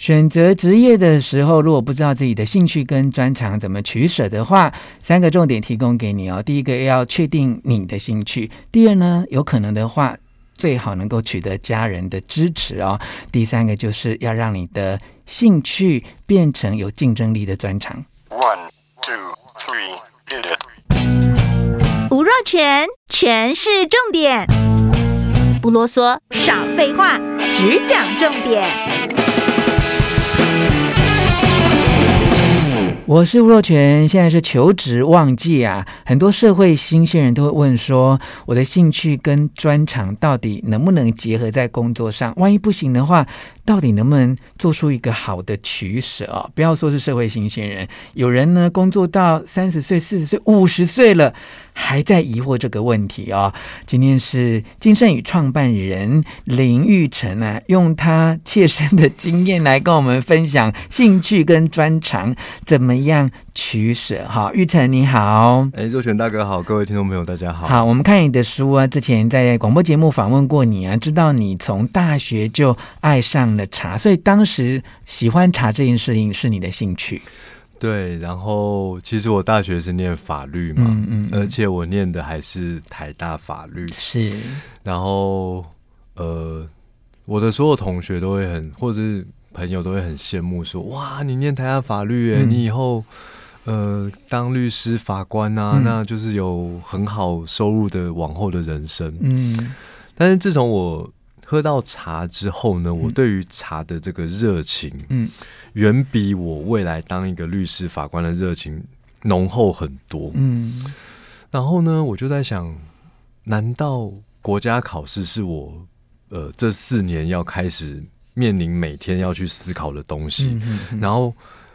选择职业的时候，如果不知道自己的兴趣跟专长怎么取舍的话，三个重点提供给你哦。第一个要确定你的兴趣，第二呢，有可能的话，最好能够取得家人的支持哦。第三个就是要让你的兴趣变成有竞争力的专长。One, two, three, hit it。吴若全，全是重点，不啰嗦，少废话，只讲重点。我是吴若权，现在是求职旺季啊，很多社会新鲜人都会问说，我的兴趣跟专长到底能不能结合在工作上？万一不行的话，到底能不能做出一个好的取舍啊？不要说是社会新鲜人，有人呢工作到三十岁、四十岁、五十岁了。还在疑惑这个问题哦。今天是金盛宇创办人林玉成啊，用他切身的经验来跟我们分享兴趣跟专长怎么样取舍。好，玉成你好，哎，若权大哥好，各位听众朋友大家好。好，我们看你的书啊，之前在广播节目访问过你啊，知道你从大学就爱上了茶，所以当时喜欢茶这件事情是你的兴趣。对，然后其实我大学是念法律嘛，嗯嗯，而且我念的还是台大法律，是。然后呃，我的所有同学都会很，或者是朋友都会很羡慕说，说哇，你念台大法律，你以后呃当律师、法官啊，嗯、那就是有很好收入的往后的人生。嗯，但是自从我喝到茶之后呢，我对于茶的这个热情，嗯。远比我未来当一个律师、法官的热情浓厚很多。嗯，然后呢，我就在想，难道国家考试是我呃这四年要开始面临每天要去思考的东西？然后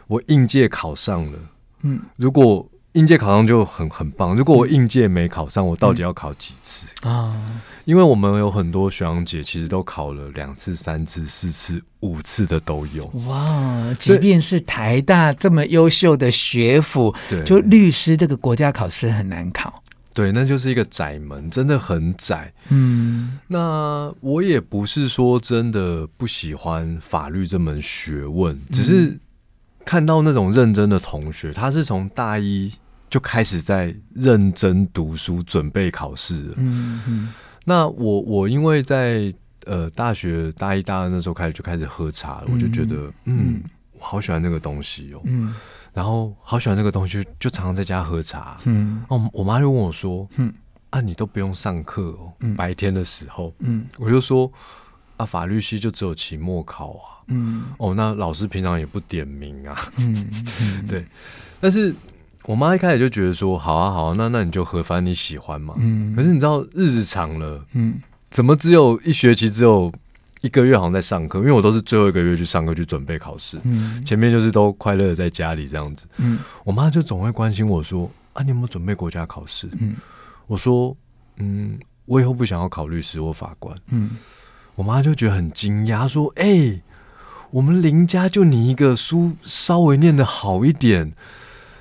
我应届考上了，嗯，如果。应届考上就很很棒。如果我应届没考上，我到底要考几次啊？嗯、因为我们有很多学长姐，其实都考了两次、三次、四次、五次的都有。哇！即便是台大这么优秀的学府，对，就律师这个国家考试很难考。对，那就是一个窄门，真的很窄。嗯，那我也不是说真的不喜欢法律这门学问，只是看到那种认真的同学，他是从大一。就开始在认真读书，准备考试了。嗯嗯。那我我因为在呃大学大一大二那时候开始就开始喝茶了，嗯、我就觉得嗯，我好喜欢那个东西哦。嗯。然后好喜欢那个东西，就常常在家喝茶。嗯。哦，我妈就问我说：“嗯，啊，你都不用上课哦？嗯、白天的时候。”嗯。我就说：“啊，法律系就只有期末考啊。”嗯。哦，那老师平常也不点名啊。嗯。嗯 对。但是。我妈一开始就觉得说，好啊好啊，那那你就合，反正你喜欢嘛。嗯。可是你知道日子长了，嗯，怎么只有一学期只有一个月好像在上课？因为我都是最后一个月去上课去准备考试，嗯，前面就是都快乐的在家里这样子。嗯。我妈就总会关心我说，啊，你有没有准备国家考试？嗯。我说，嗯，我以后不想要考律师或法官。嗯。我妈就觉得很惊讶，说，哎、欸，我们林家就你一个书稍微念的好一点。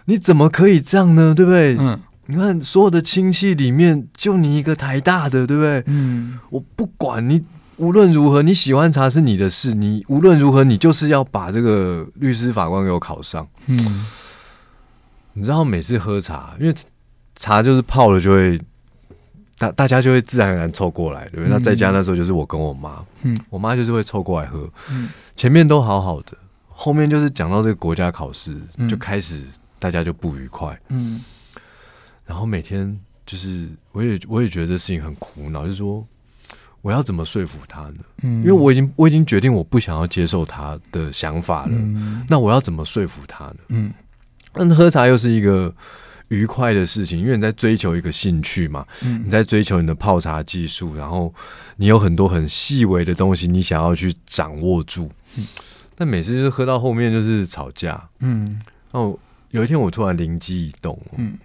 你怎么可以这样呢？对不对？嗯，你看所有的亲戚里面，就你一个台大的，对不对？嗯，我不管你，无论如何，你喜欢茶是你的事。你无论如何，你就是要把这个律师法官给我考上。嗯，你知道每次喝茶，因为茶就是泡了就会大大家就会自然而然凑过来，对不对？嗯，那在家那时候就是我跟我妈，嗯，我妈就是会凑过来喝。嗯，前面都好好的，后面就是讲到这个国家考试，就开始。大家就不愉快，嗯，然后每天就是，我也我也觉得这事情很苦恼，就是说我要怎么说服他呢？嗯，因为我已经我已经决定我不想要接受他的想法了，嗯，那我要怎么说服他呢？嗯，那喝茶又是一个愉快的事情，因为你在追求一个兴趣嘛，嗯，你在追求你的泡茶技术，然后你有很多很细微的东西，你想要去掌握住，嗯，但每次就是喝到后面就是吵架，嗯，然后。有一天我突然灵机一动，嗯，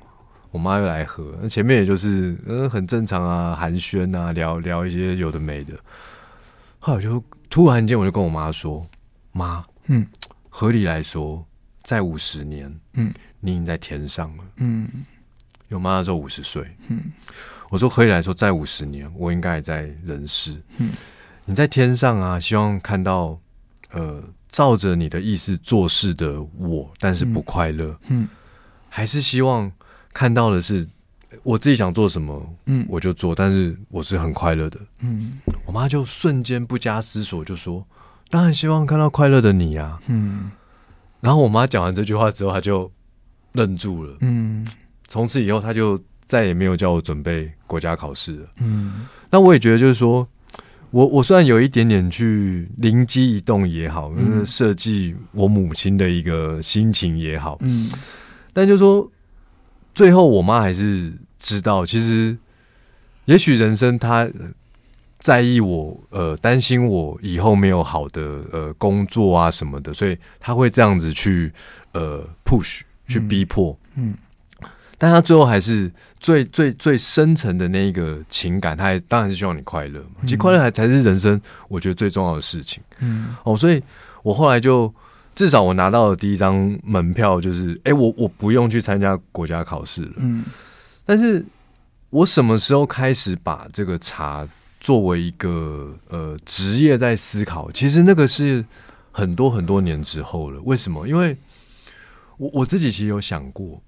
我妈又来喝，那前面也就是嗯很正常啊，寒暄啊，聊聊一些有的没的。后来就突然间我就跟我妈说：“妈，嗯，合理来说，在五十年，嗯，你已经在天上了，嗯，有妈那时候五十岁，嗯，我说合理来说，再五十年，我应该也在人世，嗯，你在天上啊，希望看到呃照着你的意思做事的我，但是不快乐，嗯，还是希望看到的是我自己想做什么，嗯，我就做，但是我是很快乐的，嗯。我妈就瞬间不加思索就说：“当然希望看到快乐的你呀。”嗯。然后我妈讲完这句话之后，她就愣住了，嗯。从此以后，他就再也没有叫我准备国家考试了，嗯。那我也觉得，就是说。我我虽然有一点点去灵机一动也好，嗯，设计我母亲的一个心情也好，嗯，但就是说最后我妈还是知道，其实也许人生她在意我，呃，担心我以后没有好的呃工作啊什么的，所以她会这样子去呃 push 去逼迫，嗯。嗯但他最后还是最最最深层的那一个情感，他还当然是希望你快乐嘛。其实快乐还才是人生我觉得最重要的事情。嗯，哦，所以我后来就至少我拿到的第一张门票就是，哎、欸，我我不用去参加国家考试了。嗯，但是我什么时候开始把这个茶作为一个呃职业在思考？其实那个是很多很多年之后了。为什么？因为我我自己其实有想过。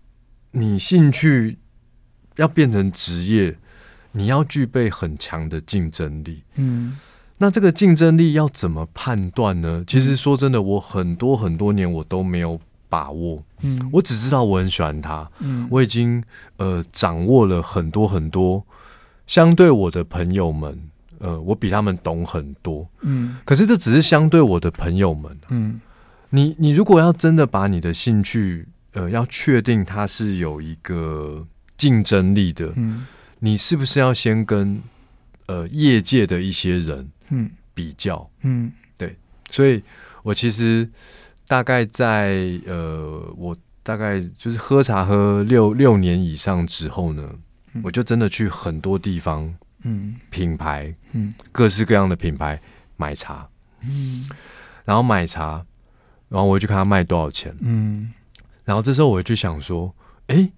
你兴趣要变成职业，你要具备很强的竞争力。嗯，那这个竞争力要怎么判断呢？其实说真的，我很多很多年我都没有把握。嗯，我只知道我很喜欢他。嗯，我已经呃掌握了很多很多，相对我的朋友们，呃，我比他们懂很多。嗯，可是这只是相对我的朋友们。嗯，你你如果要真的把你的兴趣呃，要确定它是有一个竞争力的，嗯，你是不是要先跟呃业界的一些人嗯。比较嗯，对，所以我其实大概在呃，我大概就是喝茶喝六六年以上之后呢，嗯，我就真的去很多地方嗯。品牌嗯。各式各样的品牌买茶嗯，然后买茶，然后我就看他卖多少钱嗯。然后这时候我就想说，哎，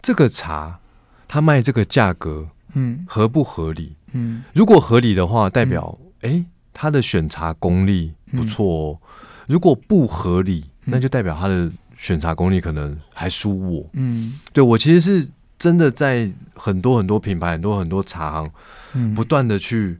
这个茶他卖这个价格，嗯，合不合理？嗯，如果合理的话，代表哎，他的选茶功力不错哦。如果不合理，那就代表他的选茶功力可能还输我。嗯，对，我其实是真的在很多很多品牌、很多很多茶行，嗯，不断的去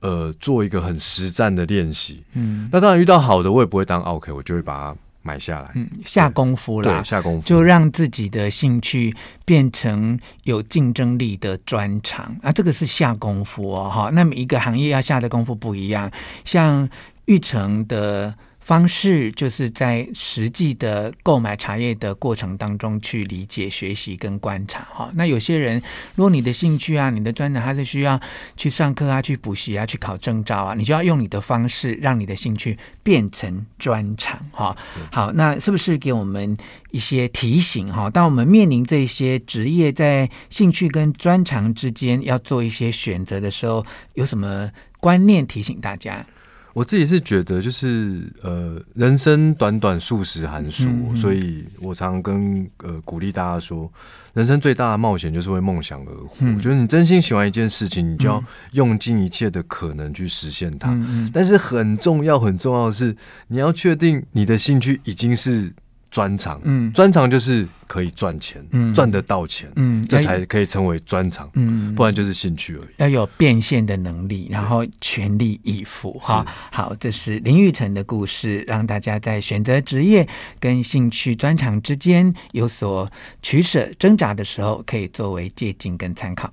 呃做一个很实战的练习。嗯，那当然遇到好的，我也不会当 OK，我就会把它。买下来，嗯，下功夫了，下功夫，就让自己的兴趣变成有竞争力的专长啊，这个是下功夫哦，哈。那每一个行业要下的功夫不一样，像玉成的。方式就是在实际的购买茶叶的过程当中去理解、学习跟观察哈。那有些人，如果你的兴趣啊、你的专长，还是需要去上课啊、去补习啊、去考证照啊，你就要用你的方式，让你的兴趣变成专长哈。好，那是不是给我们一些提醒哈？当我们面临这些职业在兴趣跟专长之间要做一些选择的时候，有什么观念提醒大家？我自己是觉得，就是呃，人生短短数十寒暑，嗯嗯，所以我常常跟呃鼓励大家说，人生最大的冒险就是为梦想而活。嗯、我觉得你真心喜欢一件事情，你就要用尽一切的可能去实现它。但是很重要很重要的是，你要确定你的兴趣已经是。专长，嗯，专长就是可以赚钱，嗯，赚得到钱，嗯，这才可以称为专长，嗯，不然就是兴趣而已。要有变现的能力，然后全力以赴，哈。好，这是林玉成的故事，让大家在选择职业跟兴趣专长之间有所取舍挣扎的时候，可以作为借鉴跟参考。